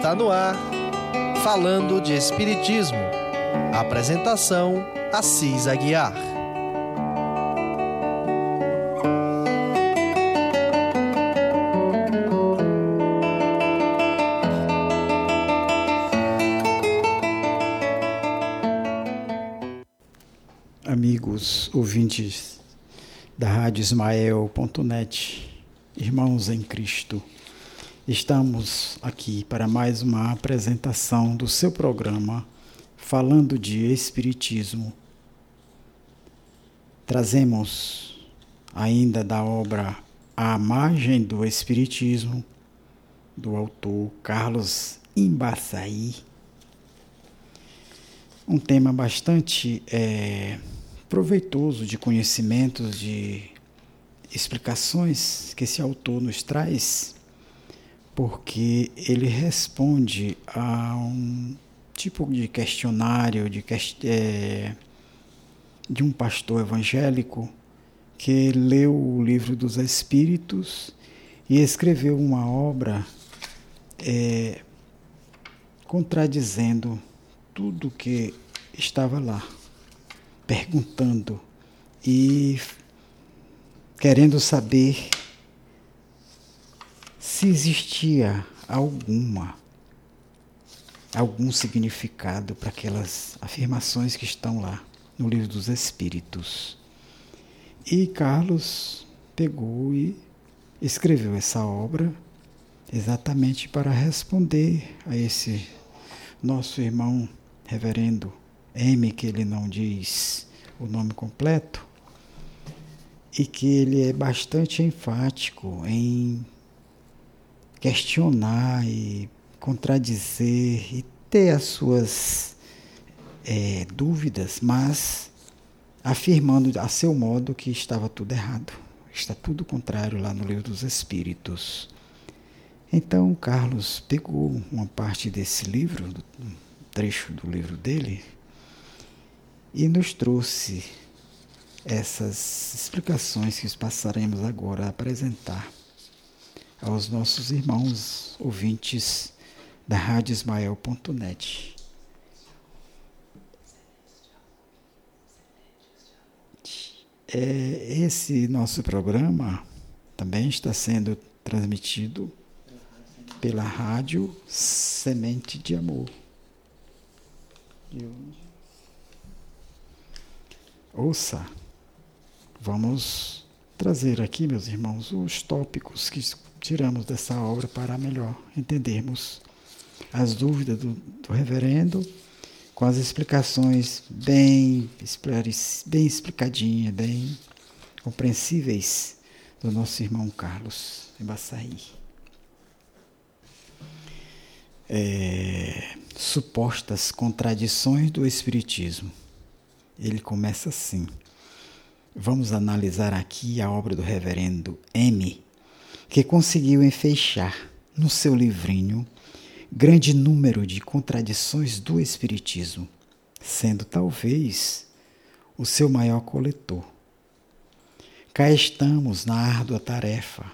Está no ar, falando de Espiritismo. Apresentação: Assis Aguiar. Amigos ouvintes da Rádio Ismael.net, irmãos em Cristo. Estamos aqui para mais uma apresentação do seu programa falando de Espiritismo. Trazemos ainda da obra A Margem do Espiritismo, do autor Carlos Imbaçaí. Um tema bastante é, proveitoso de conhecimentos, de explicações que esse autor nos traz porque ele responde a um tipo de questionário de, é, de um pastor evangélico que leu o livro dos Espíritos e escreveu uma obra é, contradizendo tudo que estava lá, perguntando e querendo saber se existia alguma algum significado para aquelas afirmações que estão lá no livro dos Espíritos. E Carlos pegou e escreveu essa obra exatamente para responder a esse nosso irmão reverendo M, que ele não diz o nome completo, e que ele é bastante enfático em questionar e contradizer e ter as suas é, dúvidas, mas afirmando a seu modo que estava tudo errado. Está tudo contrário lá no Livro dos Espíritos. Então, Carlos pegou uma parte desse livro, um trecho do livro dele, e nos trouxe essas explicações que passaremos agora a apresentar aos nossos irmãos ouvintes da Rádio Ismael.net. É, esse nosso programa também está sendo transmitido pela Rádio Semente de Amor. Ouça, vamos trazer aqui, meus irmãos, os tópicos que tiramos dessa obra para melhor entendermos as dúvidas do, do reverendo com as explicações bem, bem explicadinhas, bem compreensíveis do nosso irmão Carlos Embaçaí. É, supostas contradições do Espiritismo. Ele começa assim. Vamos analisar aqui a obra do reverendo M que conseguiu enfeixar no seu livrinho grande número de contradições do Espiritismo, sendo talvez o seu maior coletor. Cá estamos na árdua tarefa,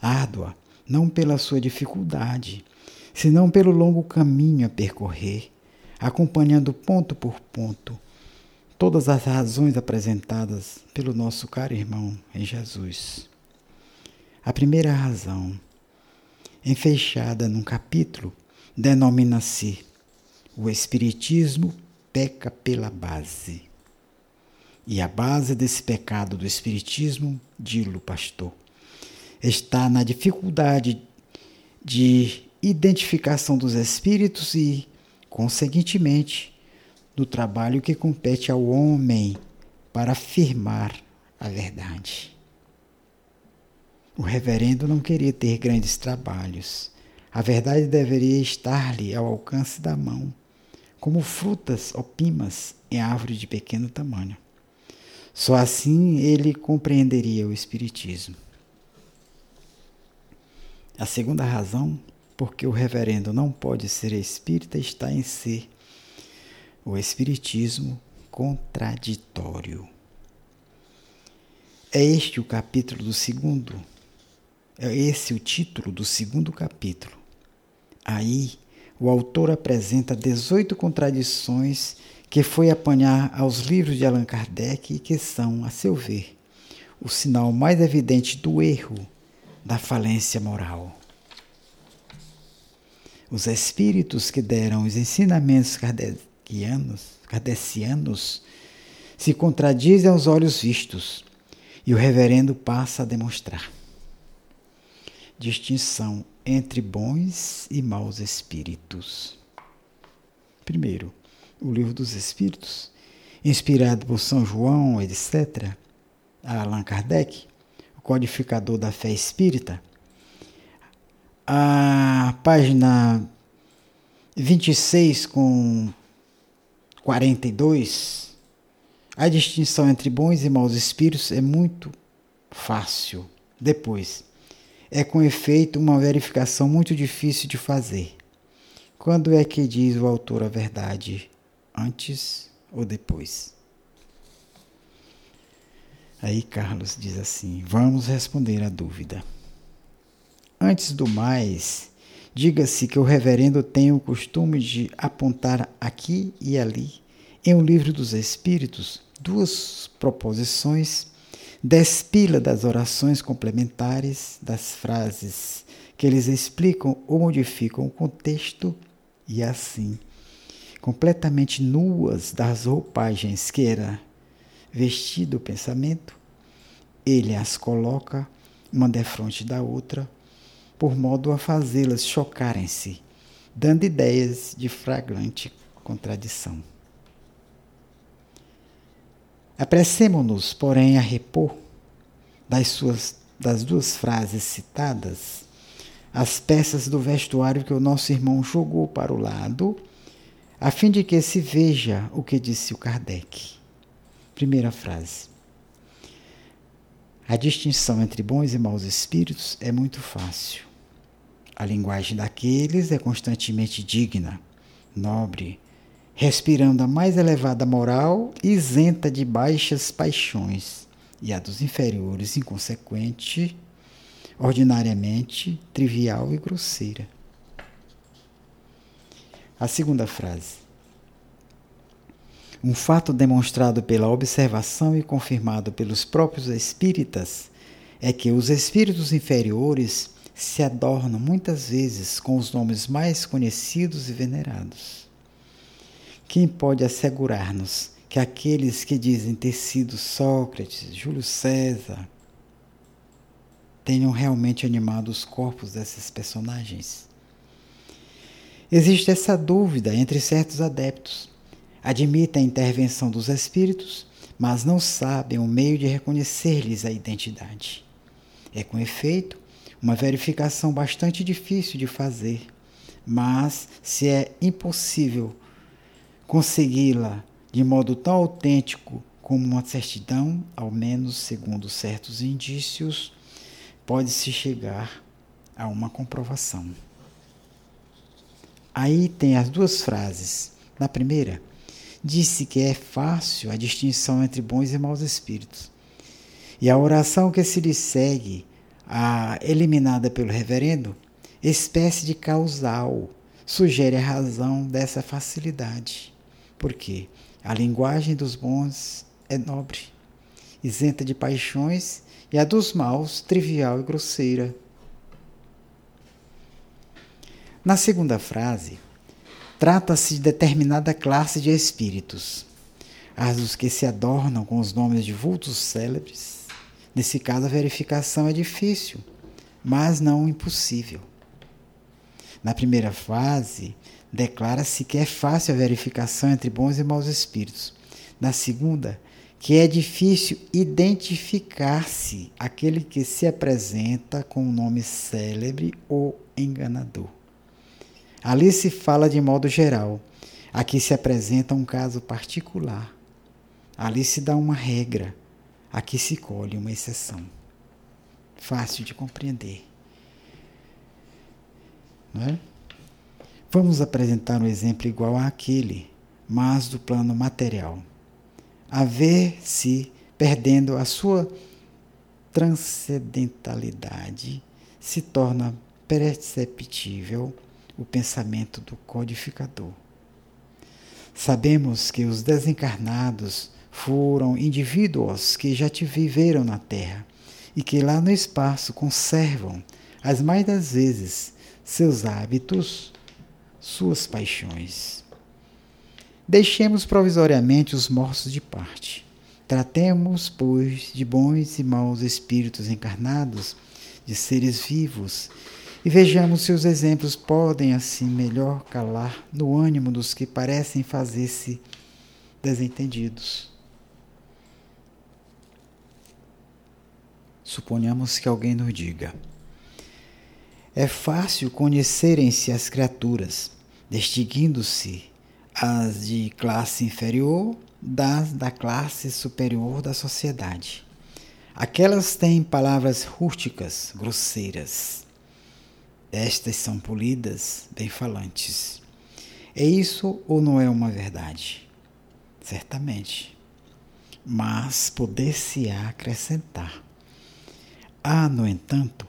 árdua não pela sua dificuldade, senão pelo longo caminho a percorrer, acompanhando ponto por ponto todas as razões apresentadas pelo nosso caro irmão em Jesus. A primeira razão, enfeixada num capítulo, denomina-se o Espiritismo peca pela base. E a base desse pecado do Espiritismo, dilo pastor, está na dificuldade de identificação dos espíritos e, conseguintemente, do trabalho que compete ao homem para afirmar a verdade. O reverendo não queria ter grandes trabalhos. A verdade deveria estar-lhe ao alcance da mão, como frutas opimas em árvore de pequeno tamanho. Só assim ele compreenderia o Espiritismo. A segunda razão porque o reverendo não pode ser espírita está em ser o Espiritismo contraditório. É este o capítulo do segundo é esse o título do segundo capítulo. Aí o autor apresenta 18 contradições que foi apanhar aos livros de Allan Kardec e que são, a seu ver, o sinal mais evidente do erro, da falência moral. Os espíritos que deram os ensinamentos kardecianos, kardecianos se contradizem aos olhos vistos, e o reverendo passa a demonstrar distinção entre bons e maus espíritos. Primeiro, o livro dos Espíritos, inspirado por São João, etc., Allan Kardec, o codificador da fé espírita, a página 26 com 42, a distinção entre bons e maus espíritos é muito fácil. Depois, é com efeito uma verificação muito difícil de fazer. Quando é que diz o autor a verdade? Antes ou depois? Aí Carlos diz assim: vamos responder à dúvida. Antes do mais, diga-se que o reverendo tem o costume de apontar aqui e ali, em O Livro dos Espíritos, duas proposições, despila das orações complementares, das frases que eles explicam ou modificam o contexto, e assim, completamente nuas das roupagens que era vestido o pensamento, ele as coloca uma defronte da outra, por modo a fazê-las chocarem-se, dando ideias de flagrante contradição. Apressemo-nos, porém, a repor das, suas, das duas frases citadas as peças do vestuário que o nosso irmão jogou para o lado, a fim de que se veja o que disse o Kardec. Primeira frase. A distinção entre bons e maus espíritos é muito fácil. A linguagem daqueles é constantemente digna, nobre, respirando a mais elevada moral isenta de baixas paixões, e a dos inferiores, inconsequente, ordinariamente trivial e grosseira. A segunda frase. Um fato demonstrado pela observação e confirmado pelos próprios espíritas é que os espíritos inferiores se adornam muitas vezes com os nomes mais conhecidos e venerados. Quem pode assegurar-nos que aqueles que dizem ter sido Sócrates, Júlio César, tenham realmente animado os corpos desses personagens? Existe essa dúvida entre certos adeptos admitem a intervenção dos espíritos, mas não sabem o meio de reconhecer-lhes a identidade. É com efeito uma verificação bastante difícil de fazer, mas se é impossível consegui-la de modo tão autêntico como uma certidão, ao menos segundo certos indícios, pode-se chegar a uma comprovação. Aí tem as duas frases. Na primeira, disse que é fácil a distinção entre bons e maus espíritos. E a oração que se lhe segue, a eliminada pelo reverendo, espécie de causal, sugere a razão dessa facilidade. Porque a linguagem dos bons é nobre, isenta de paixões, e a dos maus trivial e grosseira. Na segunda frase, Trata-se de determinada classe de espíritos, as dos que se adornam com os nomes de vultos célebres. Nesse caso, a verificação é difícil, mas não impossível. Na primeira fase, declara-se que é fácil a verificação entre bons e maus espíritos. Na segunda, que é difícil identificar-se aquele que se apresenta com um nome célebre ou enganador. Ali se fala de modo geral. Aqui se apresenta um caso particular. Ali se dá uma regra. Aqui se colhe uma exceção. Fácil de compreender. Não é? Vamos apresentar um exemplo igual àquele, mas do plano material. A ver se, perdendo a sua transcendentalidade, se torna perceptível o pensamento do codificador. Sabemos que os desencarnados foram indivíduos que já te viveram na Terra e que lá no espaço conservam, as mais das vezes, seus hábitos, suas paixões. Deixemos provisoriamente os mortos de parte. Tratemos, pois, de bons e maus espíritos encarnados, de seres vivos, e vejamos se os exemplos podem assim melhor calar no ânimo dos que parecem fazer-se desentendidos. Suponhamos que alguém nos diga: É fácil conhecerem-se as criaturas, distinguindo-se as de classe inferior das da classe superior da sociedade. Aquelas têm palavras rústicas, grosseiras. Estas são polidas, bem-falantes. É isso ou não é uma verdade? Certamente. Mas poder-se-á acrescentar. Há, no entanto,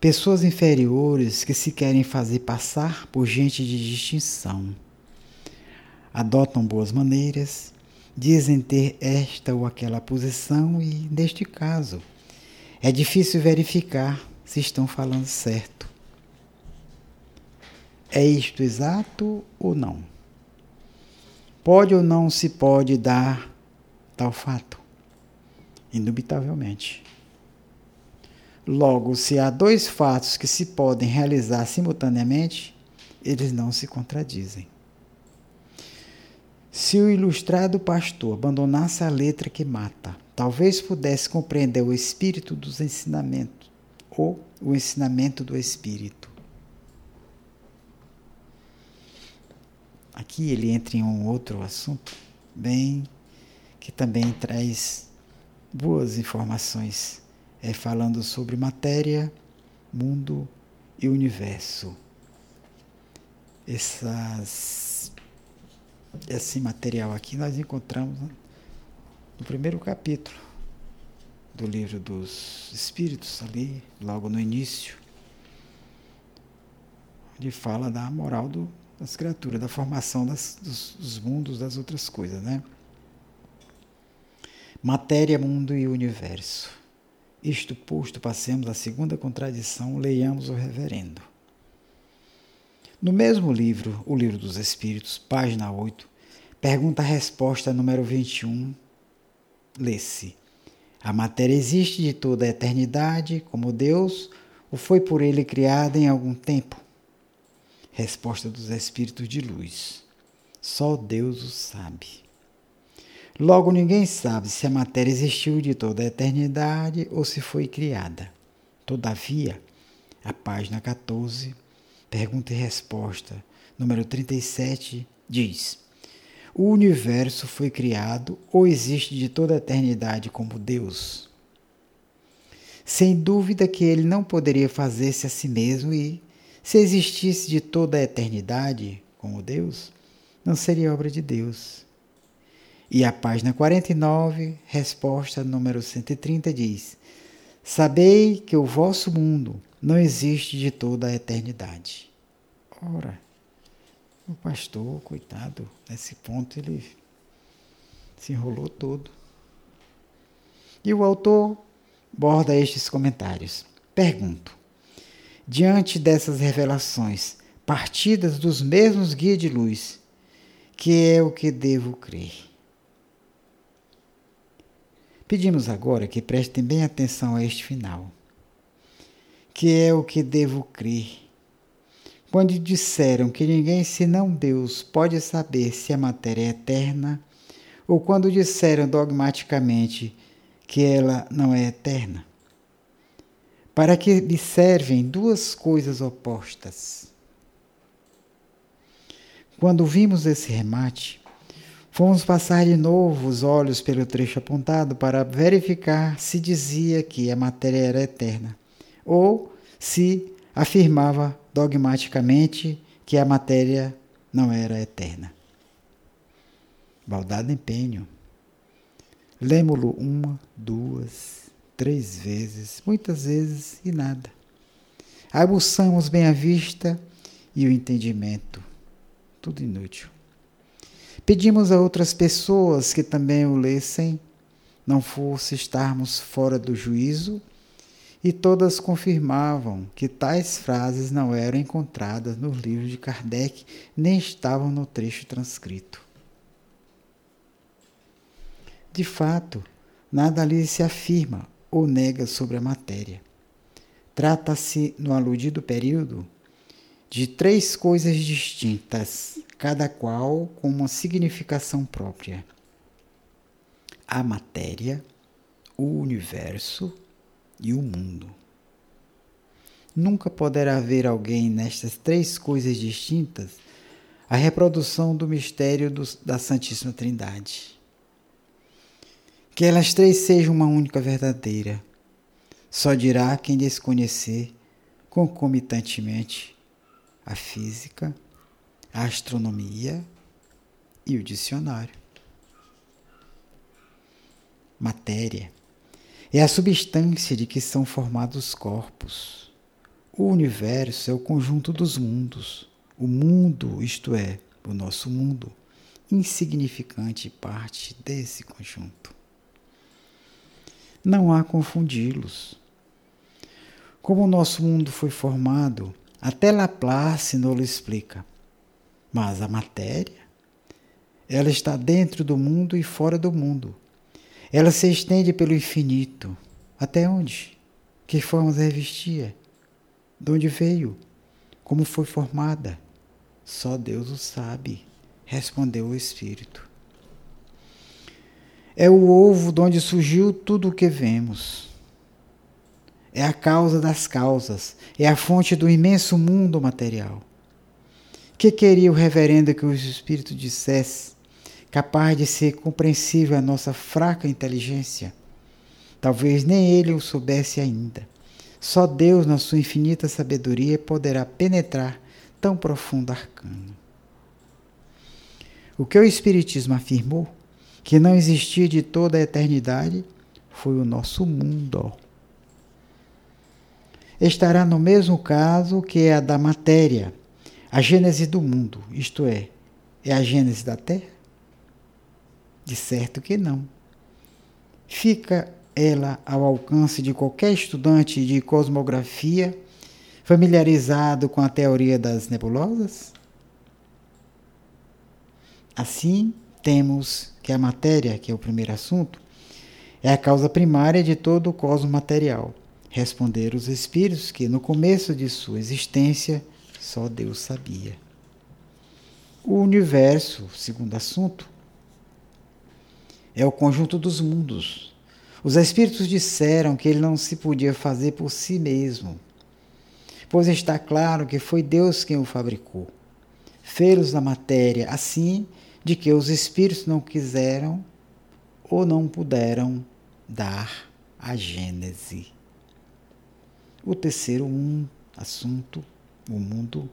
pessoas inferiores que se querem fazer passar por gente de distinção. Adotam boas maneiras, dizem ter esta ou aquela posição e, neste caso, é difícil verificar se estão falando certo. É isto exato ou não? Pode ou não se pode dar tal fato? Indubitavelmente. Logo, se há dois fatos que se podem realizar simultaneamente, eles não se contradizem. Se o ilustrado pastor abandonasse a letra que mata, talvez pudesse compreender o espírito dos ensinamentos ou o ensinamento do espírito. Aqui ele entra em um outro assunto, bem que também traz boas informações é, falando sobre matéria, mundo e universo. Essas, esse material aqui nós encontramos no primeiro capítulo do livro dos Espíritos, ali, logo no início, onde fala da moral do, das criaturas, da formação das, dos, dos mundos, das outras coisas, né? Matéria, mundo e universo. Isto posto, passemos à segunda contradição, leiamos o reverendo. No mesmo livro, o Livro dos Espíritos, página 8, pergunta-resposta número 21, lê-se: A matéria existe de toda a eternidade, como Deus, ou foi por ele criada em algum tempo? Resposta dos Espíritos de Luz: Só Deus o sabe. Logo, ninguém sabe se a matéria existiu de toda a eternidade ou se foi criada. Todavia, a página 14, pergunta e resposta, número 37, diz: O universo foi criado ou existe de toda a eternidade como Deus? Sem dúvida que ele não poderia fazer-se a si mesmo e, se existisse de toda a eternidade como Deus, não seria obra de Deus e a página 49, resposta número 130 diz: Sabei que o vosso mundo não existe de toda a eternidade. Ora, o pastor, coitado, nesse ponto ele se enrolou todo. E o autor borda estes comentários. Pergunto: diante dessas revelações, partidas dos mesmos guias de luz, que é o que devo crer? Pedimos agora que prestem bem atenção a este final, que é o que devo crer. Quando disseram que ninguém senão Deus pode saber se a matéria é eterna, ou quando disseram dogmaticamente que ela não é eterna. Para que lhe servem duas coisas opostas. Quando vimos esse remate, Fomos passar de novo os olhos pelo trecho apontado para verificar se dizia que a matéria era eterna ou se afirmava dogmaticamente que a matéria não era eterna. Baldado empenho. Lemo-lo uma, duas, três vezes, muitas vezes e nada. Aguçamos bem a vista e o entendimento. Tudo inútil. Pedimos a outras pessoas que também o lessem, não fosse estarmos fora do juízo, e todas confirmavam que tais frases não eram encontradas no livro de Kardec, nem estavam no trecho transcrito. De fato, nada ali se afirma ou nega sobre a matéria. Trata-se, no aludido período, de três coisas distintas, cada qual com uma significação própria: a matéria, o universo e o mundo. Nunca poderá haver alguém nestas três coisas distintas a reprodução do mistério do, da Santíssima Trindade. Que elas três sejam uma única verdadeira, só dirá quem desconhecer concomitantemente a física, a astronomia e o dicionário. Matéria é a substância de que são formados os corpos. O universo é o conjunto dos mundos. O mundo, isto é, o nosso mundo, insignificante parte desse conjunto. Não há confundi-los. Como o nosso mundo foi formado, até Laplace lo explica. Mas a matéria, ela está dentro do mundo e fora do mundo ela se estende pelo infinito. Até onde? Que formas revestia? De onde veio? Como foi formada? Só Deus o sabe, respondeu o Espírito. É o ovo de onde surgiu tudo o que vemos. É a causa das causas, é a fonte do imenso mundo material. Que queria o reverendo que o Espírito dissesse capaz de ser compreensível à nossa fraca inteligência. Talvez nem ele o soubesse ainda. Só Deus, na sua infinita sabedoria, poderá penetrar tão profundo arcano. O que o Espiritismo afirmou, que não existia de toda a eternidade, foi o nosso mundo. Estará no mesmo caso que a da matéria, a gênese do mundo, isto é, é a gênese da Terra? De certo que não. Fica ela ao alcance de qualquer estudante de cosmografia familiarizado com a teoria das nebulosas? Assim, temos que a matéria, que é o primeiro assunto, é a causa primária de todo o cosmos material. Responderam os espíritos que no começo de sua existência só Deus sabia. O universo, segundo assunto, é o conjunto dos mundos. Os espíritos disseram que ele não se podia fazer por si mesmo, pois está claro que foi Deus quem o fabricou. Fê-los na matéria, assim de que os espíritos não quiseram ou não puderam dar a gênese. O terceiro um, assunto, o mundo,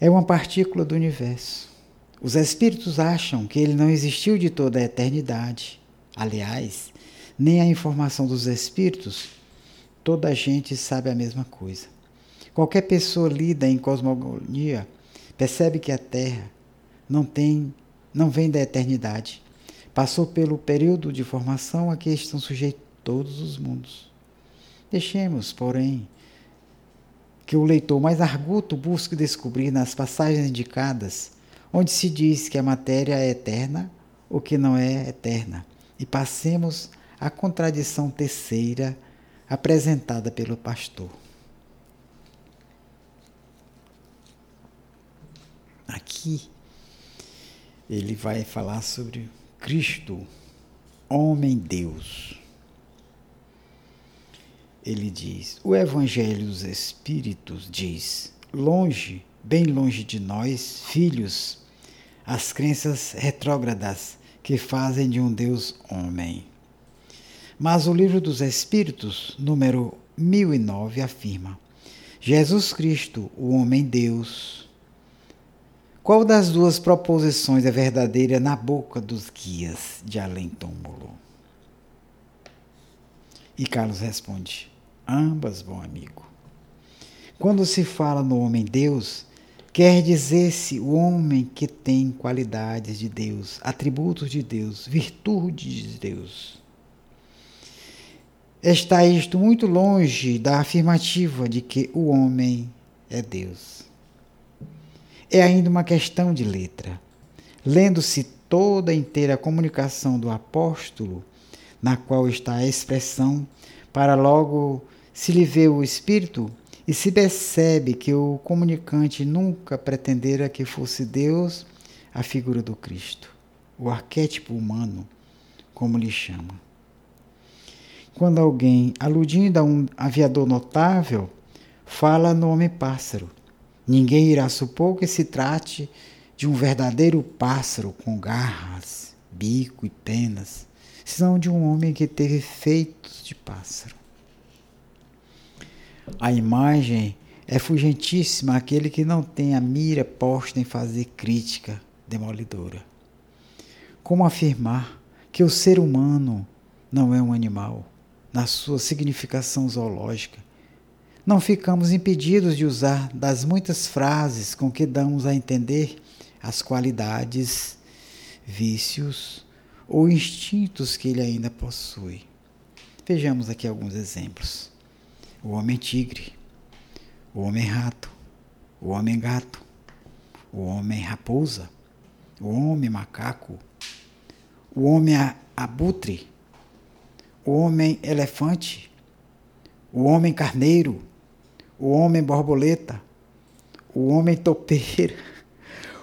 é uma partícula do universo. Os espíritos acham que ele não existiu de toda a eternidade. Aliás, nem a informação dos espíritos, toda a gente sabe a mesma coisa. Qualquer pessoa lida em cosmogonia percebe que a Terra não tem, não vem da eternidade. Passou pelo período de formação a que estão sujeitos todos os mundos. Deixemos, porém, que o leitor mais arguto busque descobrir nas passagens indicadas onde se diz que a matéria é eterna ou que não é eterna, e passemos à contradição terceira apresentada pelo pastor. Aqui ele vai falar sobre Cristo, homem-deus. Ele diz: o Evangelho dos Espíritos diz, longe, bem longe de nós, filhos, as crenças retrógradas que fazem de um Deus homem. Mas o livro dos Espíritos, número 1009, afirma: Jesus Cristo, o homem-deus. Qual das duas proposições é verdadeira na boca dos guias de além-túmulo? E Carlos responde: ambas, bom amigo. Quando se fala no homem Deus, quer dizer-se o homem que tem qualidades de Deus, atributos de Deus, virtudes de Deus. Está isto muito longe da afirmativa de que o homem é Deus. É ainda uma questão de letra. Lendo-se toda inteira a comunicação do apóstolo, na qual está a expressão, para logo se lhe ver o Espírito, e se percebe que o comunicante nunca pretendera que fosse Deus a figura do Cristo, o arquétipo humano, como lhe chama. Quando alguém, aludindo a um aviador notável, fala no homem-pássaro, ninguém irá supor que se trate de um verdadeiro pássaro com garras, bico e penas, senão de um homem que teve feitos de pássaro. A imagem é fugentíssima àquele que não tem a mira posta em fazer crítica demolidora. Como afirmar que o ser humano não é um animal, na sua significação zoológica? Não ficamos impedidos de usar das muitas frases com que damos a entender as qualidades, vícios ou instintos que ele ainda possui. Vejamos aqui alguns exemplos: o homem tigre, o homem rato, o homem gato, o homem raposa, o homem macaco, o homem abutre, o homem elefante, o homem carneiro, o homem borboleta, o homem topeira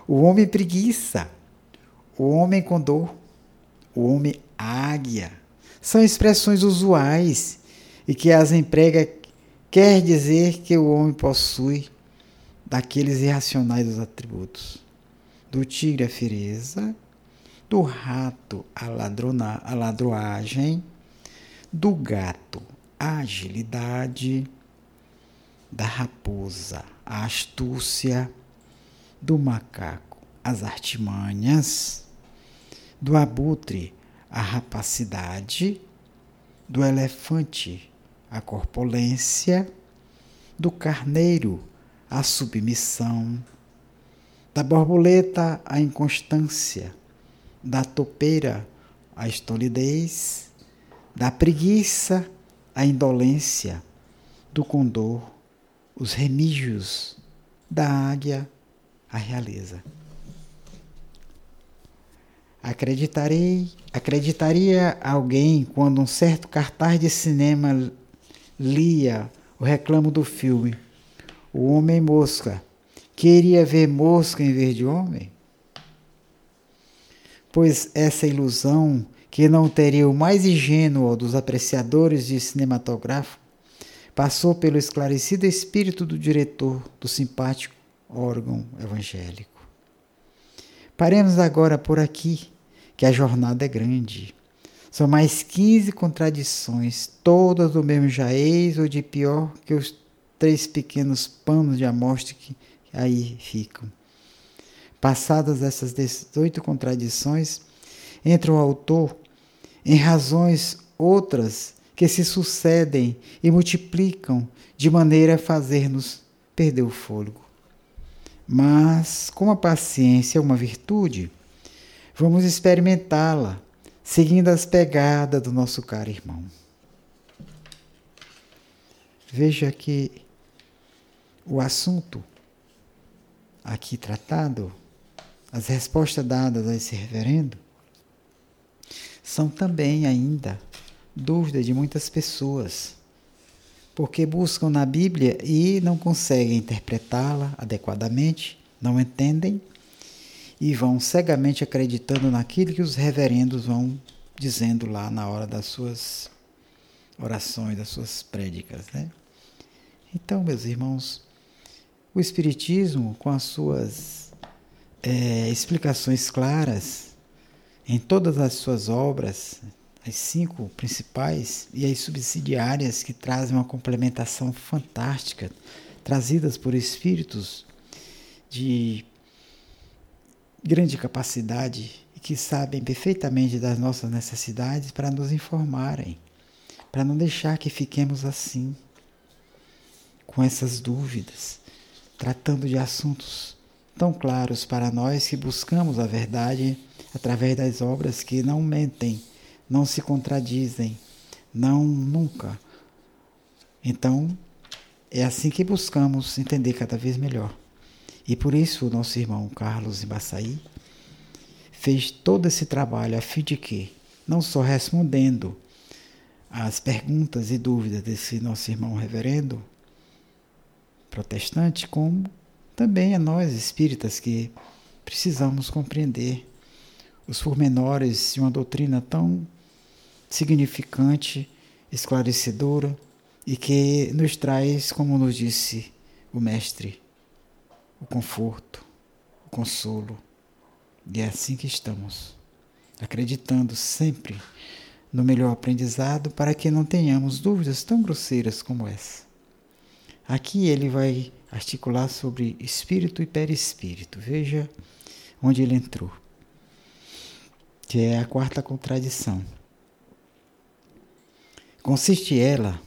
o homem preguiça, o homem condor, o homem águia. São expressões usuais e que as emprega quer dizer que o homem possui daqueles irracionais dos atributos. Do tigre a fireza, do rato a, ladrona, a ladroagem, do gato a agilidade, da raposa a astúcia, do macaco as artimanhas, do abutre a rapacidade, do elefante a corpulência, do carneiro a submissão, da borboleta a inconstância, da topeira a estolidez, da preguiça a indolência, do condor os remígios, da águia a realeza. Acreditarei, acreditaria alguém quando um certo cartaz de cinema lia o reclamo do filme O Homem Mosca, queria ver mosca em vez de homem? Pois essa ilusão que não teria o mais ingênuo dos apreciadores de cinematográfico passou pelo esclarecido espírito do diretor do simpático órgão evangélico. Paremos agora por aqui, que a jornada é grande. São mais 15 contradições, todas do mesmo jaez ou de pior que os três pequenos panos de amostra que aí ficam. Passadas essas 18 contradições, entra o autor em razões outras que se sucedem e multiplicam de maneira a fazer-nos perder o fôlego. Mas, como a paciência é uma virtude, vamos experimentá-la, seguindo as pegadas do nosso caro irmão. Veja que o assunto aqui tratado, as respostas dadas a esse reverendo, são também ainda dúvidas de muitas pessoas porque buscam na Bíblia e não conseguem interpretá-la adequadamente, não entendem e vão cegamente acreditando naquilo que os reverendos vão dizendo lá na hora das suas orações, das suas prédicas. Né? Então, meus irmãos, o Espiritismo, com as suas é, explicações claras em todas as suas obras, as cinco principais e as subsidiárias que trazem uma complementação fantástica, trazidas por espíritos de grande capacidade e que sabem perfeitamente das nossas necessidades para nos informarem, para não deixar que fiquemos assim, com essas dúvidas, tratando de assuntos tão claros para nós que buscamos a verdade através das obras que não mentem, não se contradizem, não nunca. Então, é assim que buscamos entender cada vez melhor. E por isso o nosso irmão Carlos Embaçaí fez todo esse trabalho a fim de que, não só respondendo às perguntas e dúvidas desse nosso irmão reverendo protestante, como também a nós espíritas que precisamos compreender os pormenores de uma doutrina tão significante, esclarecedora e que nos traz, como nos disse o Mestre, o conforto, o consolo. E é assim que estamos, acreditando sempre no melhor aprendizado para que não tenhamos dúvidas tão grosseiras como essa. Aqui ele vai articular sobre espírito e perispírito. Veja onde ele entrou, que é a quarta contradição. Consiste ela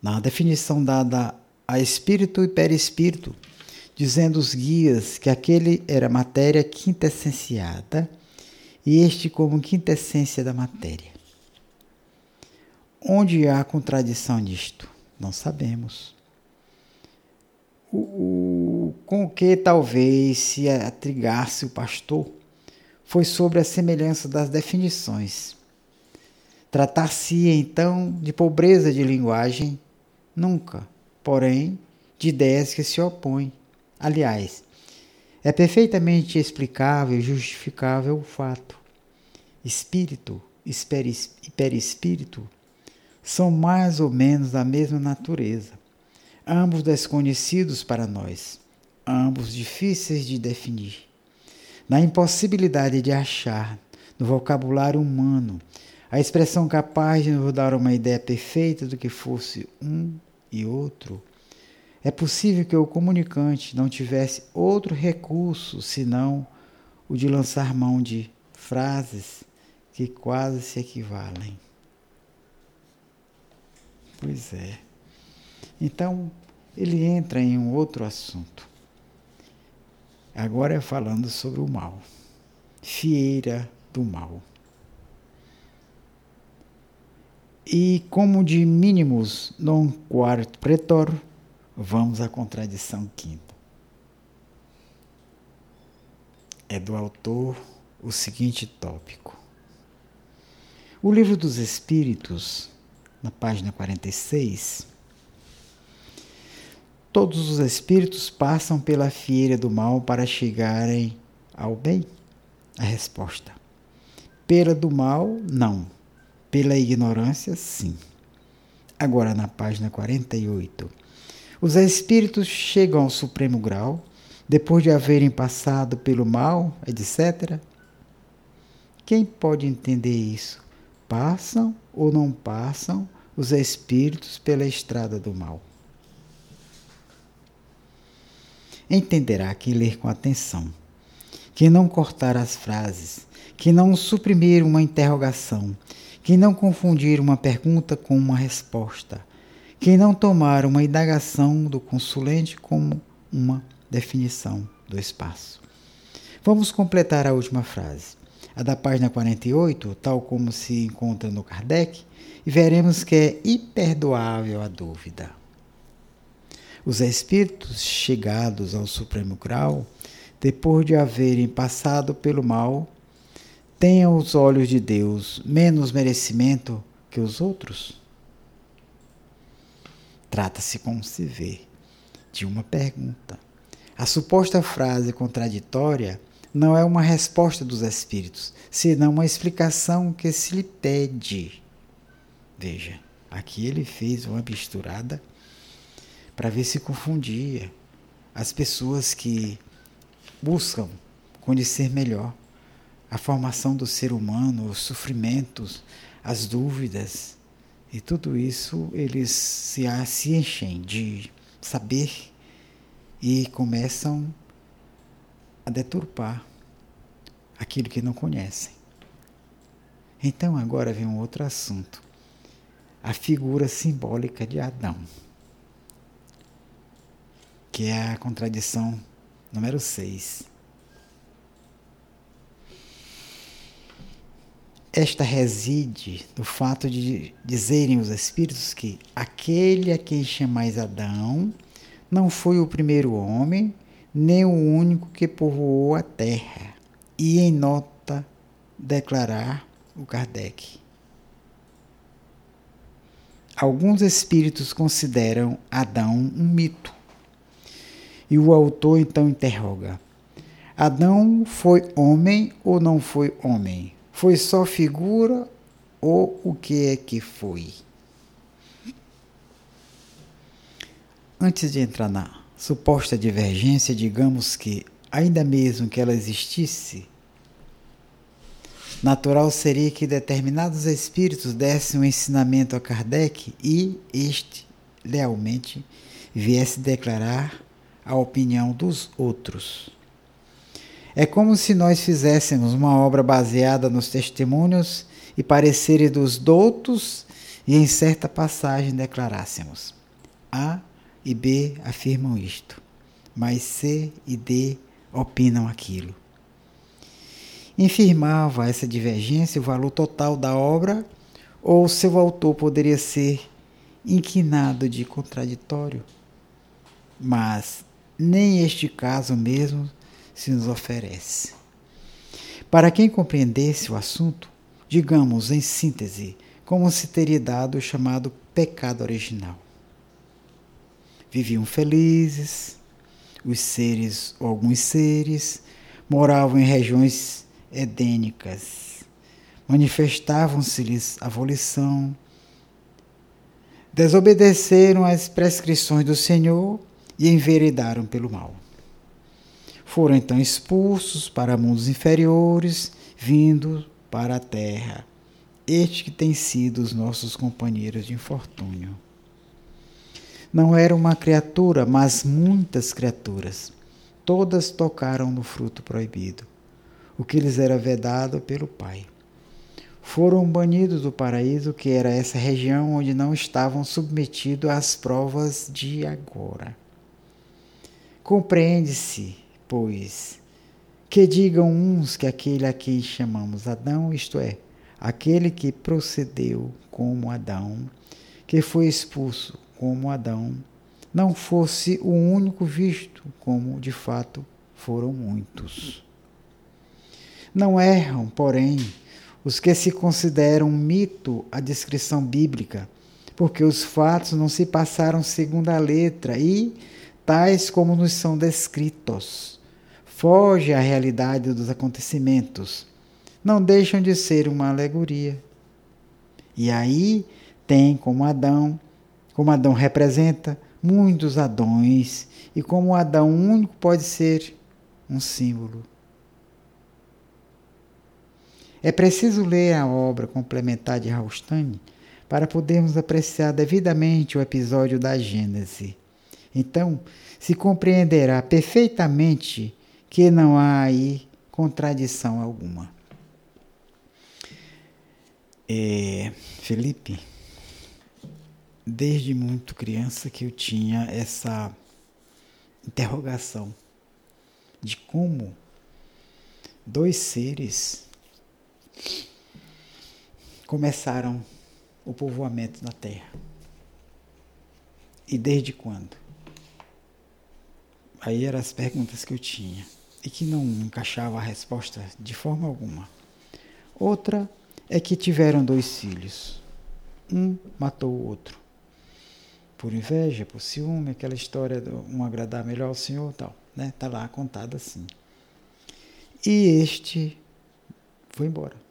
na definição dada a espírito e perispírito, dizendo os guias que aquele era matéria quintessenciada e este como quintessência da matéria. Onde há contradição nisto? Não sabemos. O, o, com que talvez se atrigasse o pastor foi sobre a semelhança das definições. Tratar-se então de pobreza de linguagem Nunca, porém, de ideias que se opõem. Aliás, é perfeitamente explicável e justificável o fato. Espírito e perispírito são mais ou menos da mesma natureza, ambos desconhecidos para nós, ambos difíceis de definir. Na impossibilidade de achar no vocabulário humano a expressão capaz de nos dar uma ideia perfeita do que fosse um e outro, é possível que o comunicante não tivesse outro recurso senão o de lançar mão de frases que quase se equivalem. Pois é. Então, ele entra em um outro assunto. Agora é falando sobre o mal. Fieira do mal. E como de mínimos non quart pretor, vamos à contradição quinta. É do autor o seguinte tópico. O Livro dos Espíritos, na página 46, todos os espíritos passam pela fieira do mal para chegarem ao bem? A resposta: pela do mal, não pela ignorância, sim. Agora, na página 48. Os espíritos chegam ao supremo grau, depois de haverem passado pelo mal, etc. Quem pode entender isso? Passam ou não passam os espíritos pela estrada do mal? Entenderá quem ler com atenção, que não cortar as frases, que não suprimir uma interrogação, que não confundir uma pergunta com uma resposta, que não tomar uma indagação do consulente como uma definição do espaço. Vamos completar a última frase, a da página 48, tal como se encontra no Kardec, e veremos que é imperdoável a dúvida. Os espíritos chegados ao supremo grau, depois de haverem passado pelo mal, tenham os olhos de Deus menos merecimento que os outros? Trata-se, como se vê, de uma pergunta. A suposta frase contraditória não é uma resposta dos espíritos, senão uma explicação que se lhe pede. Veja, aqui ele fez uma misturada para ver se confundia as pessoas que buscam conhecer melhor a formação do ser humano, os sofrimentos, as dúvidas, e tudo isso eles se, se enchem de saber e começam a deturpar aquilo que não conhecem. Então agora vem um outro assunto. A figura simbólica de Adão. que é a contradição número 6. Esta reside no fato de dizerem os Espíritos que aquele a quem chamais Adão não foi o primeiro homem, nem o único que povoou a terra. E em nota declarar o Kardec. Alguns espíritos consideram Adão um mito. E o autor então interroga: Adão foi homem ou não foi homem? Foi só figura ou o que é que foi? Antes de entrar na suposta divergência, digamos que, ainda mesmo que ela existisse, Natural seria que determinados espíritos dessem um ensinamento a Kardec e este, lealmente, viesse declarar a opinião dos outros. É como se nós fizéssemos uma obra baseada nos testemunhos e pareceres dos doutos e em certa passagem declarássemos: A e B afirmam isto, mas C e D opinam aquilo infirmava essa divergência o valor total da obra ou seu autor poderia ser inquinado de contraditório. Mas nem este caso mesmo se nos oferece. Para quem compreendesse o assunto, digamos em síntese, como se teria dado o chamado pecado original. Viviam felizes, os seres ou alguns seres moravam em regiões edênicas. Manifestavam-se-lhes a volição, desobedeceram às prescrições do Senhor e enveredaram pelo mal. Foram então expulsos para mundos inferiores, vindo para a terra. Este que tem sido os nossos companheiros de infortúnio. Não era uma criatura, mas muitas criaturas. Todas tocaram no fruto proibido o que lhes era vedado pelo Pai. Foram banidos do paraíso, que era essa região onde não estavam submetidos às provas de agora. Compreende-se, pois, que digam uns que aquele a quem chamamos Adão, isto é, aquele que procedeu como Adão, que foi expulso como Adão, não fosse o único visto, como de fato foram muitos. Não erram, porém, os que se consideram mito a descrição bíblica, porque os fatos não se passaram segundo a letra e, tais como nos são descritos, foge à realidade dos acontecimentos, não deixam de ser uma alegoria. E aí tem como Adão, como Adão representa muitos Adões, e como Adão único pode ser um símbolo. É preciso ler a obra complementar de Raustani para podermos apreciar devidamente o episódio da Gênese. Então, se compreenderá perfeitamente que não há aí contradição alguma. É, Felipe, desde muito criança que eu tinha essa interrogação de como dois seres começaram o povoamento na terra. E desde quando? Aí eram as perguntas que eu tinha e que não encaixava a resposta de forma alguma. Outra é que tiveram dois filhos. Um matou o outro. Por inveja, por ciúme, aquela história de um agradar melhor ao Senhor tal. Né? Tá lá contada assim. E este foi embora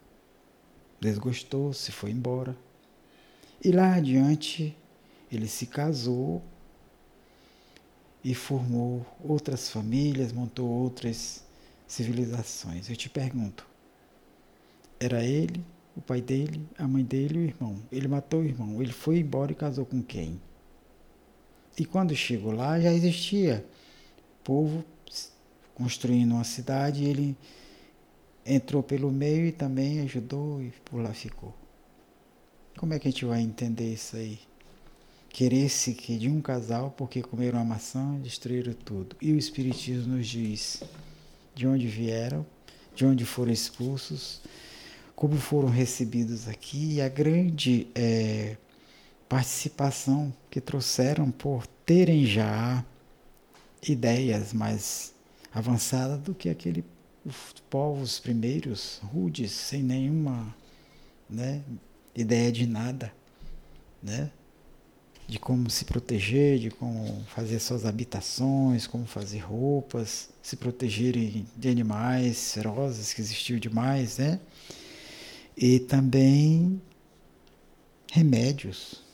desgostou, se foi embora. E lá adiante ele se casou e formou outras famílias, montou outras civilizações. Eu te pergunto: era ele, o pai dele, a mãe dele e o irmão? Ele matou o irmão, ele foi embora e casou com quem? E quando chegou lá já existia povo construindo uma cidade ele entrou pelo meio e também ajudou e por lá ficou. Como é que a gente vai entender isso aí? Queresse que de um casal, porque comeram a maçã, destruíram tudo. E o Espiritismo nos diz de onde vieram, de onde foram expulsos, como foram recebidos aqui e a grande é, participação que trouxeram por terem já ideias mais avançadas do que aquele os povos primeiros, rudes, sem nenhuma né, ideia de nada, né? De como se proteger, de como fazer suas habitações, como fazer roupas, se protegerem de animais ferozes que existiam demais, né? E também remédios.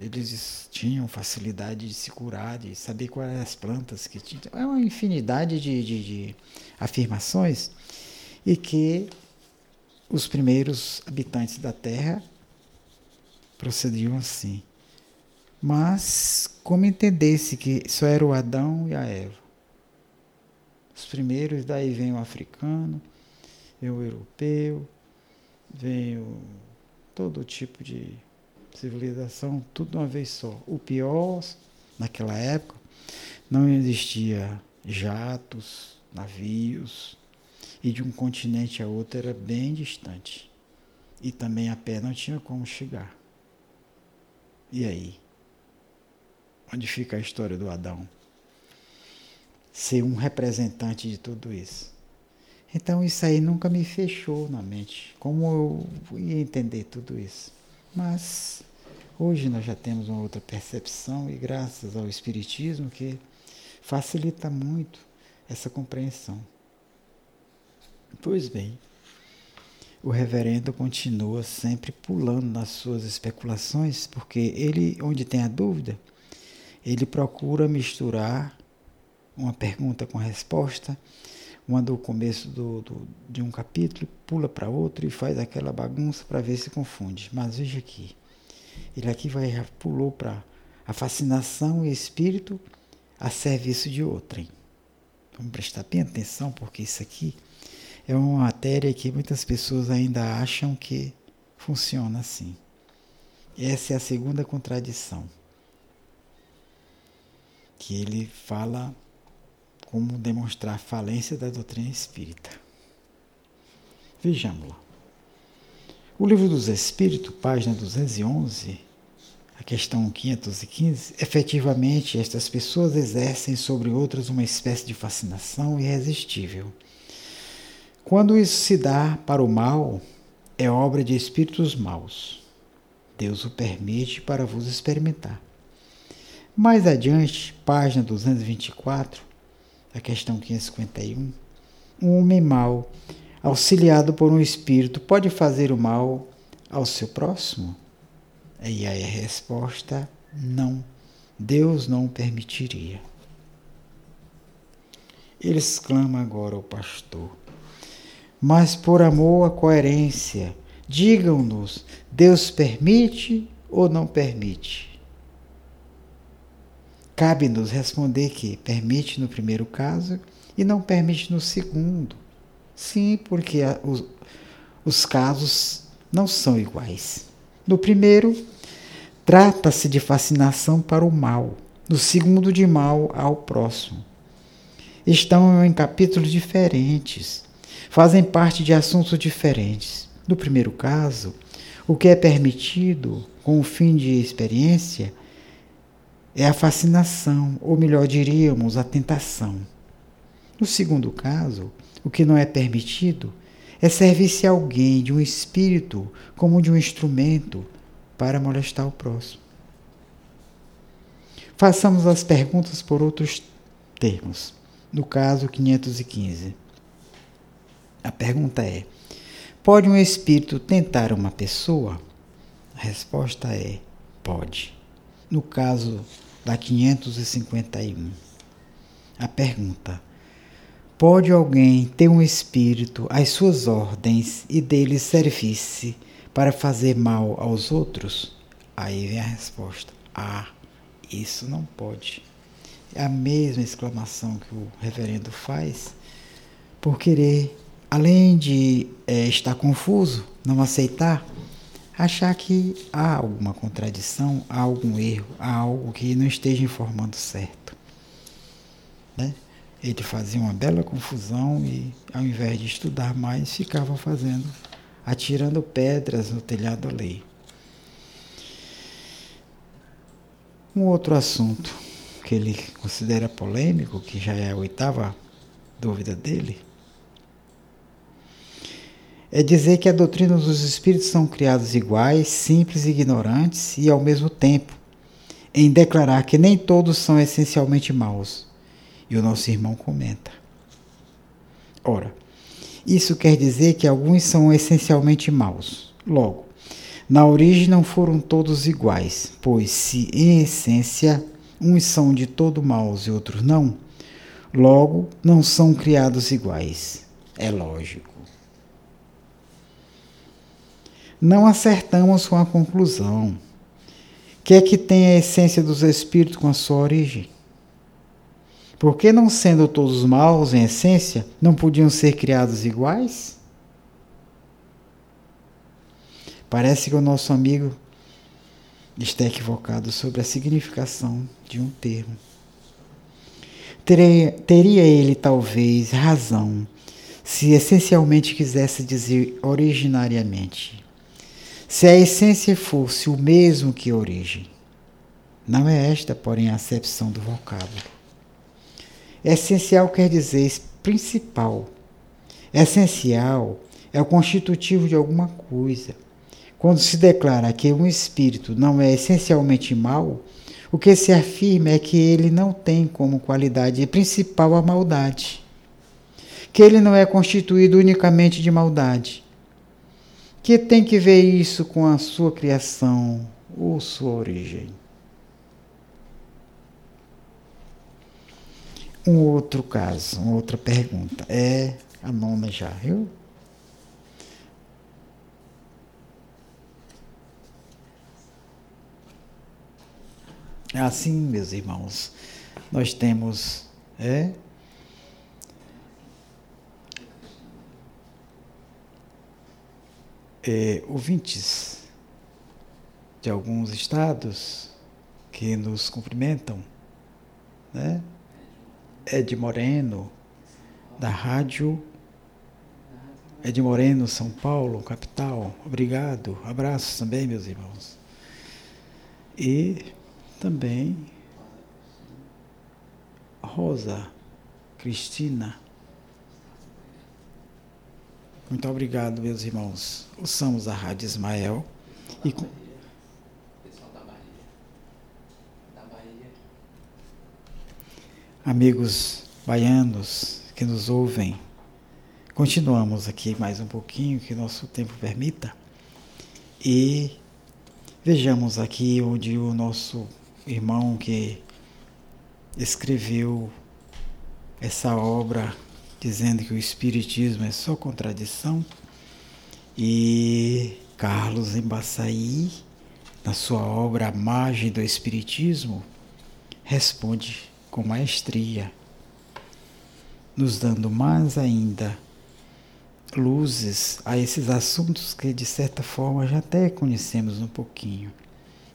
Eles tinham facilidade de se curar, de saber quais as plantas que tinham. É uma infinidade de, de, de afirmações e que os primeiros habitantes da Terra procediam assim. Mas como entendesse que só era o Adão e a Eva? Os primeiros, daí vem o africano, vem o europeu, vem o, todo tipo de civilização, tudo de uma vez só. O pior, naquela época, não existia jatos, navios, e de um continente a outro era bem distante. E também a pé não tinha como chegar. E aí? Onde fica a história do Adão? Ser um representante de tudo isso. Então isso aí nunca me fechou na mente. Como eu ia entender tudo isso? Mas hoje nós já temos uma outra percepção e graças ao Espiritismo que facilita muito essa compreensão. Pois bem, o reverendo continua sempre pulando nas suas especulações, porque ele, onde tem a dúvida, ele procura misturar uma pergunta com resposta, uma do começo do, do de um capítulo, pula para outro e faz aquela bagunça para ver se confunde. Mas veja aqui, ele aqui vai pulou para a fascinação e espírito a serviço de outrem. Vamos prestar bem atenção, porque isso aqui é uma matéria que muitas pessoas ainda acham que funciona assim. Essa é a segunda contradição que ele fala como demonstrar a falência da doutrina espírita. Vejamos lá. O Livro dos Espíritos, página 211, a questão 515, efetivamente estas pessoas exercem sobre outras uma espécie de fascinação irresistível. Quando isso se dá para o mal, é obra de espíritos maus. Deus o permite para vos experimentar. Mais adiante, página 224, a questão 551, um homem mau, auxiliado por um espírito, pode fazer o mal ao seu próximo? E aí a resposta: não. Deus não permitiria. Ele exclama agora o pastor. Mas por amor à coerência, digam-nos: Deus permite ou não permite? Cabe-nos responder que permite no primeiro caso e não permite no segundo. Sim, porque os, os casos não são iguais. No primeiro, trata-se de fascinação para o mal, no segundo, de mal ao próximo. Estão em capítulos diferentes, fazem parte de assuntos diferentes. No primeiro caso, o que é permitido com o fim de experiência é a fascinação, ou melhor diríamos, a tentação. No segundo caso, o que não é permitido é servir-se alguém de um espírito como de um instrumento para molestar o próximo. Façamos as perguntas por outros termos. No caso 515. A pergunta é: pode um espírito tentar uma pessoa? A resposta é: pode. No caso da 551, a pergunta: Pode alguém ter um espírito às suas ordens e dele servir-se para fazer mal aos outros? Aí vem a resposta: Ah, isso não pode. É a mesma exclamação que o reverendo faz por querer, além de é, estar confuso, não aceitar, achar que há alguma contradição, há algum erro, há algo que não esteja informando certo. Né? Ele fazia uma bela confusão e, ao invés de estudar mais, ficava fazendo, atirando pedras no telhado alheio. Um outro assunto que ele considera polêmico, que já é a oitava dúvida dele, é dizer que a doutrina dos espíritos são criados iguais, simples e ignorantes, e ao mesmo tempo, em declarar que nem todos são essencialmente maus. E o nosso irmão comenta. Ora, isso quer dizer que alguns são essencialmente maus. Logo, na origem não foram todos iguais, pois se em essência uns são de todo maus e outros não, logo não são criados iguais. É lógico. Não acertamos com a conclusão. Que é que tem a essência dos espíritos com a sua origem? Porque não sendo todos maus em essência, não podiam ser criados iguais? Parece que o nosso amigo está equivocado sobre a significação de um termo. Teria, teria ele talvez razão se essencialmente quisesse dizer originariamente. Se a essência fosse o mesmo que a origem. Não é esta, porém, a acepção do vocábulo. Essencial quer dizer principal. Essencial é o constitutivo de alguma coisa quando se declara que um espírito não é essencialmente mau, o que se afirma é que ele não tem como qualidade principal a maldade. Que ele não é constituído unicamente de maldade. Que tem que ver isso com a sua criação ou sua origem. Um outro caso, uma outra pergunta. É a nona já, viu? Assim, meus irmãos, nós temos é, é, ouvintes de alguns estados que nos cumprimentam, né? Ed Moreno, da rádio Ed Moreno, São Paulo, capital. Obrigado. Abraços também, meus irmãos. E também Rosa Cristina. Muito obrigado, meus irmãos. Ouçamos a Rádio Ismael. E com... Amigos baianos que nos ouvem, continuamos aqui mais um pouquinho, que nosso tempo permita, e vejamos aqui onde o nosso irmão que escreveu essa obra dizendo que o Espiritismo é só contradição, e Carlos Embaçaí, na sua obra A Margem do Espiritismo, responde com maestria, nos dando mais ainda luzes a esses assuntos que de certa forma já até conhecemos um pouquinho.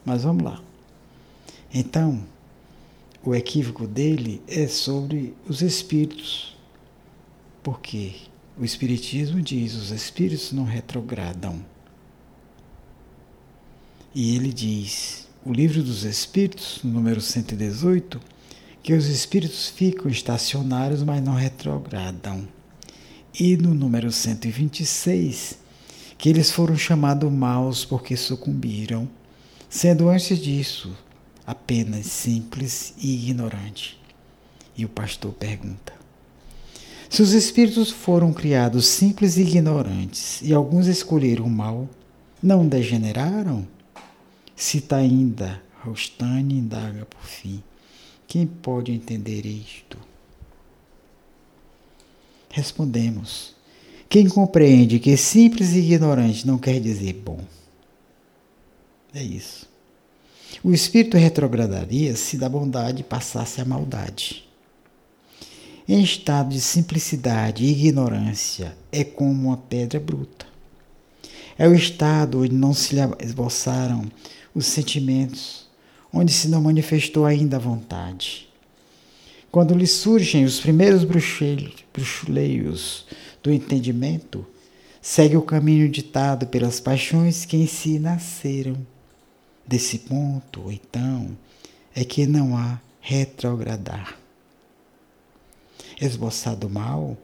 Mas vamos lá. Então, o equívoco dele é sobre os espíritos. Porque o Espiritismo diz: os espíritos não retrogradam. E ele diz, o livro dos Espíritos, número 118, que os espíritos ficam estacionários, mas não retrogradam. E no número 126, que eles foram chamados maus porque sucumbiram, sendo antes disso apenas simples e ignorante. E o pastor pergunta: Se os espíritos foram criados simples e ignorantes e alguns escolheram o mal, não degeneraram? Cita ainda Rostane indaga por fim. Quem pode entender isto? Respondemos: Quem compreende que simples e ignorante não quer dizer bom. É isso. O espírito retrogradaria se da bondade passasse à maldade. Em estado de simplicidade e ignorância, é como uma pedra bruta. É o estado onde não se esboçaram os sentimentos, onde se não manifestou ainda a vontade. Quando lhe surgem os primeiros bruxuleios do entendimento, segue o caminho ditado pelas paixões que em si nasceram. Desse ponto, então, é que não há retrogradar. Esboçado mal,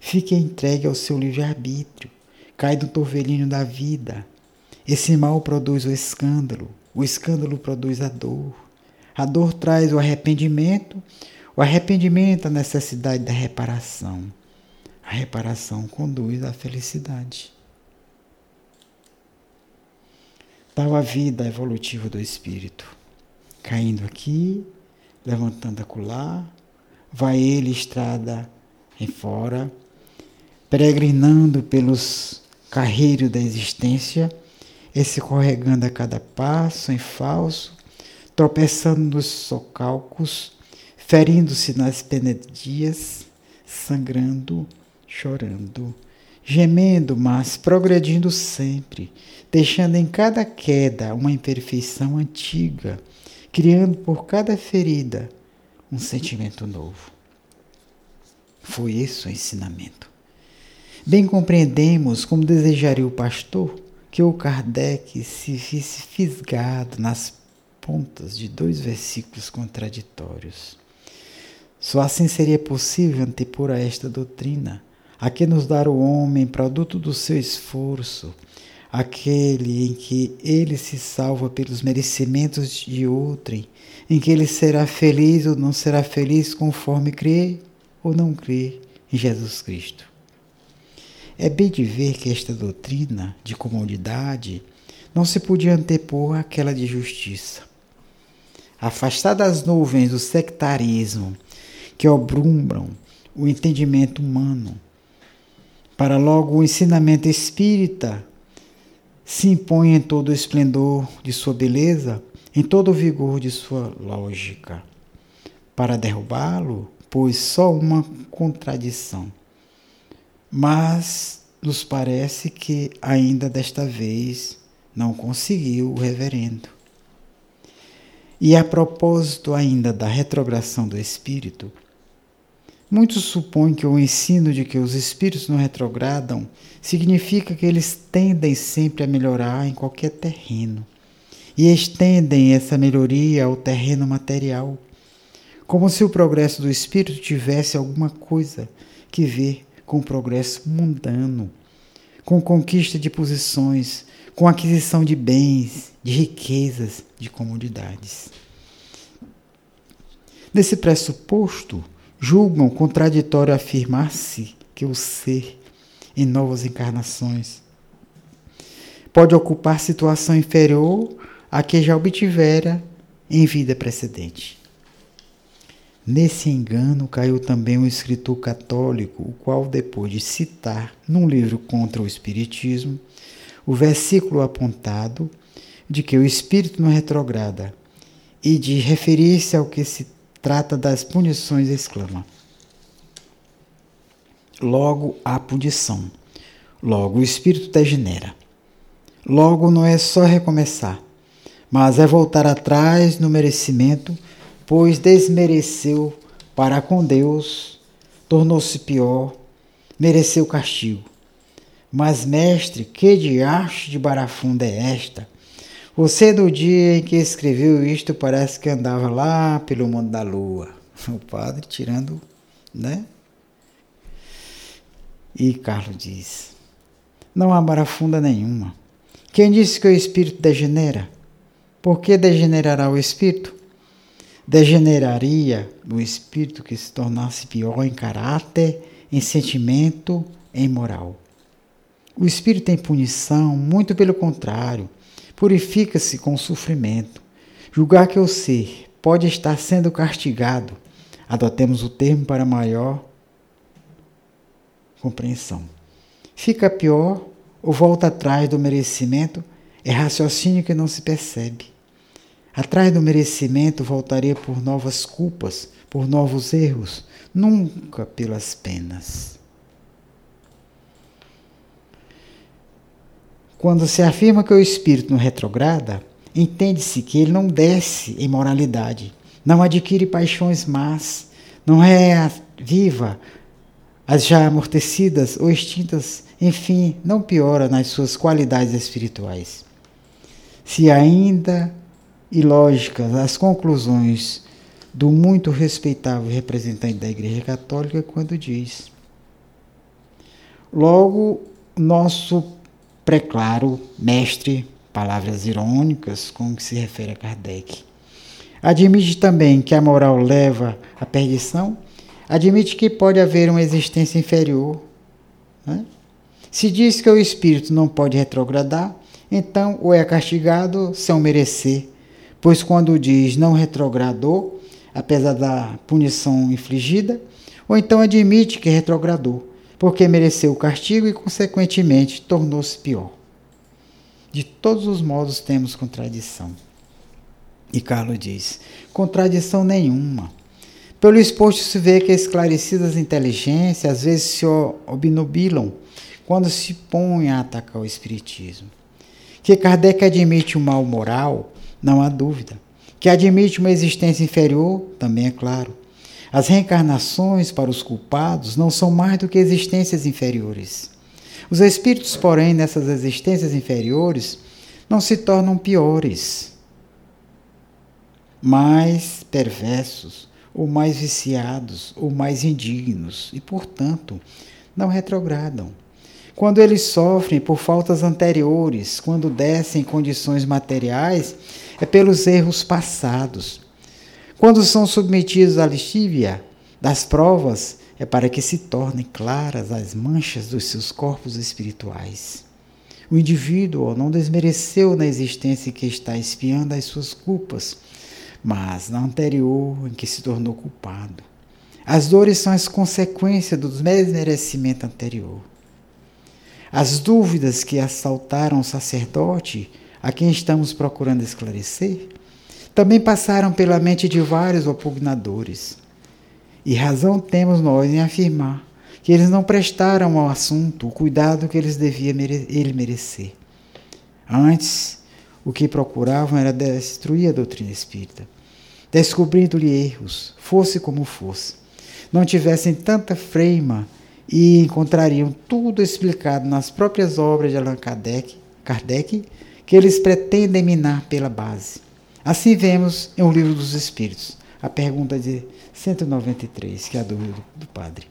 fique entregue ao seu livre-arbítrio, cai do torvelinho da vida. Esse mal produz o escândalo, o escândalo produz a dor. A dor traz o arrependimento, o arrependimento a necessidade da reparação. A reparação conduz à felicidade. Tal a vida evolutiva do espírito. Caindo aqui, levantando acolá, vai ele estrada em fora, peregrinando pelos carreiros da existência, escorregando a cada passo em falso, tropeçando nos socalcos, ferindo-se nas penedias, sangrando, chorando, gemendo, mas progredindo sempre, deixando em cada queda uma imperfeição antiga, criando por cada ferida um sentimento novo. Foi esse o ensinamento. Bem compreendemos como desejaria o pastor que o Kardec se visse fisgado nas pontas de dois versículos contraditórios. Só assim seria possível antepor a esta doutrina, a que nos dar o homem produto do seu esforço, aquele em que ele se salva pelos merecimentos de outrem, em que ele será feliz ou não será feliz conforme crê ou não crê em Jesus Cristo. É bem de ver que esta doutrina de comodidade não se podia antepor àquela de justiça. Afastar das nuvens do sectarismo que obrumbram o entendimento humano, para logo o ensinamento espírita se impõe em todo o esplendor de sua beleza, em todo o vigor de sua lógica. Para derrubá-lo, pois só uma contradição. Mas nos parece que ainda desta vez não conseguiu o reverendo. E a propósito ainda da retrogradação do espírito, Muitos supõem que o ensino de que os espíritos não retrogradam significa que eles tendem sempre a melhorar em qualquer terreno e estendem essa melhoria ao terreno material, como se o progresso do espírito tivesse alguma coisa que ver com o progresso mundano, com conquista de posições, com aquisição de bens, de riquezas, de comodidades. Nesse pressuposto, julgam contraditório afirmar-se que o ser, em novas encarnações, pode ocupar situação inferior à que já obtivera em vida precedente. Nesse engano caiu também um escritor católico, o qual, depois de citar num livro contra o Espiritismo o versículo apontado de que o espírito não retrograda e de referir-se ao que se trata das punições, exclama. Logo há punição. Logo o espírito degenera. Logo não é só recomeçar, mas é voltar atrás no merecimento, pois desmereceu para com Deus, tornou-se pior, mereceu castigo. Mas, mestre, que diacho de barafunda é esta? Você, do dia em que escreveu isto, parece que andava lá pelo mundo da lua. O padre tirando, né? E Carlos diz: Não há barafunda nenhuma. Quem disse que o espírito degenera? Por que degenerará o espírito? Degeneraria o espírito que se tornasse pior em caráter, em sentimento, em moral. O espírito em punição, muito pelo contrário purifica-se com o sofrimento. Julgar que o ser pode estar sendo castigado, adotemos o termo para maior compreensão. Fica pior ou volta atrás do merecimento é raciocínio que não se percebe. Atrás do merecimento voltaria por novas culpas, por novos erros, nunca pelas penas. Quando se afirma que o espírito não retrograda, entende-se que ele não desce em moralidade, não adquire paixões más, não reaviva as já amortecidas ou extintas, enfim, não piora nas suas qualidades espirituais. Se ainda ilógicas as conclusões do muito respeitável representante da Igreja Católica quando diz: Logo, nosso preclaro mestre, palavras irônicas com que se refere a Kardec, admite também que a moral leva à perdição, admite que pode haver uma existência inferior. Né? Se diz que o espírito não pode retrogradar, então ou é castigado sem merecer, pois quando diz não retrogradou, apesar da punição infligida, ou então admite que retrogradou, porque mereceu o castigo e, consequentemente, tornou-se pior. De todos os modos temos contradição. E Carlos diz: contradição nenhuma. Pelo exposto se vê que esclarecidas inteligências às vezes se obnubilam quando se põem a atacar o Espiritismo. Que Kardec admite o mal moral, não há dúvida que admite uma existência inferior, também é claro. As reencarnações para os culpados não são mais do que existências inferiores. Os espíritos, porém, nessas existências inferiores, não se tornam piores, mais perversos, ou mais viciados, ou mais indignos, e, portanto, não retrogradam. Quando eles sofrem por faltas anteriores, quando descem em condições materiais, é pelos erros passados. Quando são submetidos à lixívia das provas, é para que se tornem claras as manchas dos seus corpos espirituais. O indivíduo não desmereceu na existência que está espiando as suas culpas, mas na anterior em que se tornou culpado. As dores são as consequências do desmerecimento anterior. As dúvidas que assaltaram o sacerdote, a quem estamos procurando esclarecer, também passaram pela mente de vários opugnadores. E razão temos nós em afirmar que eles não prestaram ao assunto o cuidado que eles devia mere ele merecer. Antes, o que procuravam era destruir a doutrina espírita, descobrindo-lhe erros, fosse como fosse. Não tivessem tanta freima e encontrariam tudo explicado nas próprias obras de Allan Kardec, Kardec que eles pretendem minar pela base. Assim vemos em O Livro dos Espíritos, a pergunta de 193, que é a dúvida do padre.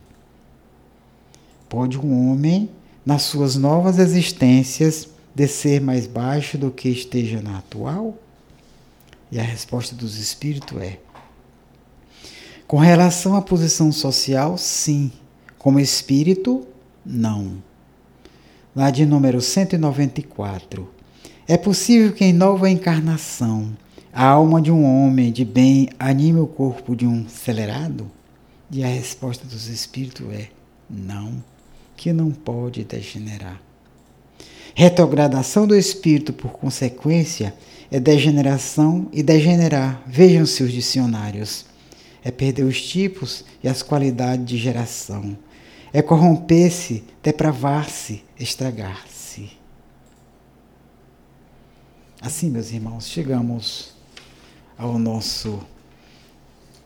Pode um homem, nas suas novas existências, descer mais baixo do que esteja na atual? E a resposta dos espíritos é: com relação à posição social, sim. Como espírito, não. Lá de número 194. É possível que em nova encarnação a alma de um homem de bem anime o corpo de um acelerado? E a resposta dos espíritos é: não, que não pode degenerar. Retrogradação do espírito, por consequência, é degeneração e degenerar. Vejam seus dicionários. É perder os tipos e as qualidades de geração é corromper-se, depravar-se, estragar-se. Assim, meus irmãos, chegamos ao nosso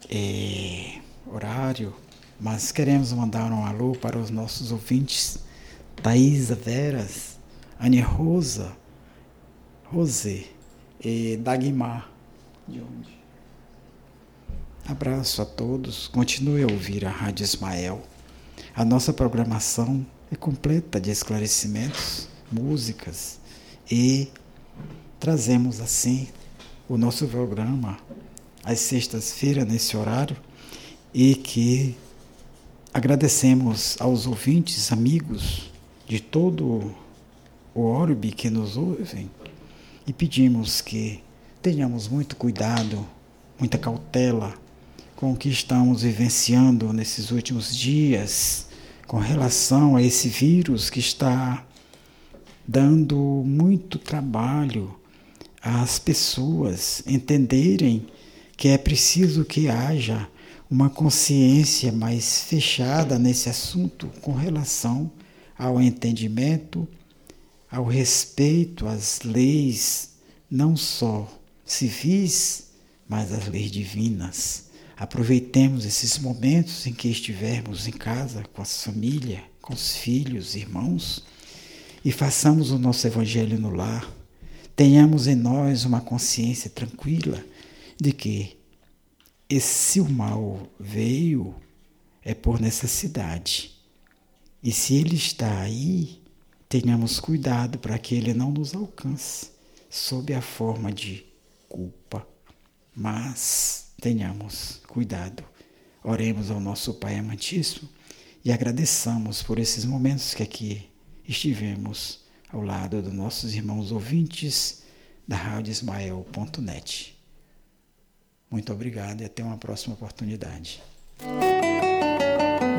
é, horário, mas queremos mandar um alô para os nossos ouvintes, Thaisa Veras, Ania Rosa, Rosé e Dagmar. De onde? Abraço a todos. Continue a ouvir a Rádio Ismael. A nossa programação é completa de esclarecimentos, músicas e trazemos assim o nosso programa às sextas-feiras nesse horário e que agradecemos aos ouvintes, amigos de todo o orbe que nos ouvem e pedimos que tenhamos muito cuidado, muita cautela com o que estamos vivenciando nesses últimos dias com relação a esse vírus que está dando muito trabalho às pessoas entenderem que é preciso que haja uma consciência mais fechada nesse assunto com relação ao entendimento, ao respeito às leis, não só civis, mas às leis divinas. Aproveitemos esses momentos em que estivermos em casa, com a família, com os filhos, irmãos, e façamos o nosso evangelho no lar. Tenhamos em nós uma consciência tranquila de que esse o mal veio é por necessidade. E se ele está aí, tenhamos cuidado para que ele não nos alcance sob a forma de culpa. Mas tenhamos cuidado. Oremos ao nosso Pai amantíssimo e agradeçamos por esses momentos que aqui estivemos ao lado dos nossos irmãos ouvintes da Rádio Ismael.net. Muito obrigado e até uma próxima oportunidade.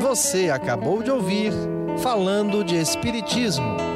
Você acabou de ouvir Falando de Espiritismo